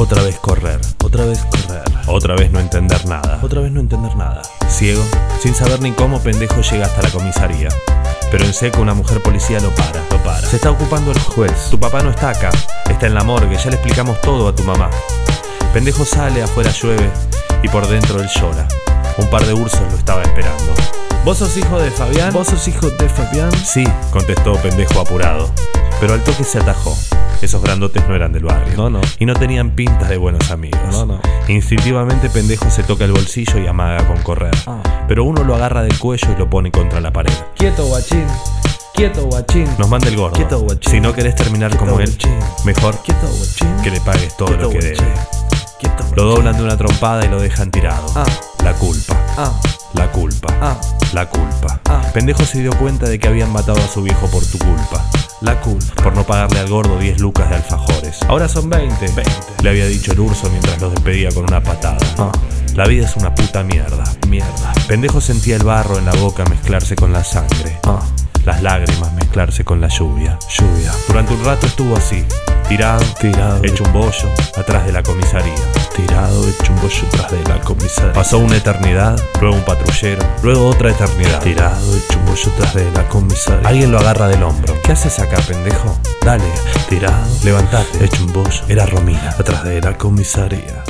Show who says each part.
Speaker 1: Otra vez correr.
Speaker 2: Otra vez correr.
Speaker 1: Otra vez no entender nada.
Speaker 2: Otra vez no entender nada.
Speaker 1: Ciego, sin saber ni cómo, pendejo llega hasta la comisaría. Pero en seco una mujer policía lo para.
Speaker 2: Lo para.
Speaker 1: Se está ocupando el juez. Tu papá no está acá. Está en la morgue. Ya le explicamos todo a tu mamá. Pendejo sale, afuera llueve y por dentro él llora. Un par de ursos lo estaba esperando.
Speaker 2: ¿Vos sos hijo de Fabián?
Speaker 1: ¿Vos sos hijo de Fabián? Sí, contestó pendejo apurado. Pero al toque se atajó. Esos grandotes no eran del barrio.
Speaker 2: No, no.
Speaker 1: Y no tenían pintas de buenos amigos.
Speaker 2: No, no.
Speaker 1: Instintivamente pendejo se toca el bolsillo y amaga con correr.
Speaker 2: Ah.
Speaker 1: Pero uno lo agarra del cuello y lo pone contra la pared.
Speaker 2: Quieto, guachín. Quieto, guachín.
Speaker 1: Nos manda el gordo.
Speaker 2: Quieto, guachín.
Speaker 1: Si no querés terminar
Speaker 2: Quieto,
Speaker 1: como él, mejor
Speaker 2: Quieto,
Speaker 1: que le pagues todo
Speaker 2: Quieto,
Speaker 1: lo que debe.
Speaker 2: Quieto,
Speaker 1: Lo doblan de una trompada y lo dejan tirado.
Speaker 2: Ah.
Speaker 1: La culpa.
Speaker 2: Ah.
Speaker 1: La culpa.
Speaker 2: Ah.
Speaker 1: La culpa.
Speaker 2: Ah.
Speaker 1: Pendejo se dio cuenta de que habían matado a su viejo por tu culpa.
Speaker 2: La culpa.
Speaker 1: Por no pagarle al gordo 10 lucas de alfajores. Ahora son 20.
Speaker 2: 20.
Speaker 1: Le había dicho el urso mientras los despedía con una patada.
Speaker 2: Ah.
Speaker 1: La vida es una puta mierda.
Speaker 2: Mierda.
Speaker 1: Pendejo sentía el barro en la boca mezclarse con la sangre.
Speaker 2: Ah.
Speaker 1: Las lágrimas mezclarse con la lluvia.
Speaker 2: Lluvia.
Speaker 1: Durante un rato estuvo así, tirado,
Speaker 2: Tirado.
Speaker 1: hecho un bollo, atrás de la comisaría.
Speaker 2: Tirado, hecho un bollo tras de la comisaría.
Speaker 1: Pasó una eternidad, luego un patrullero, luego otra eternidad.
Speaker 2: Tirado, hecho un bollo tras de la comisaría.
Speaker 1: Alguien lo agarra del hombro. ¿Qué haces acá, pendejo? Dale,
Speaker 2: Tirado,
Speaker 1: levantate.
Speaker 2: hecho un bollo
Speaker 1: Era Romina.
Speaker 2: atrás de la comisaría.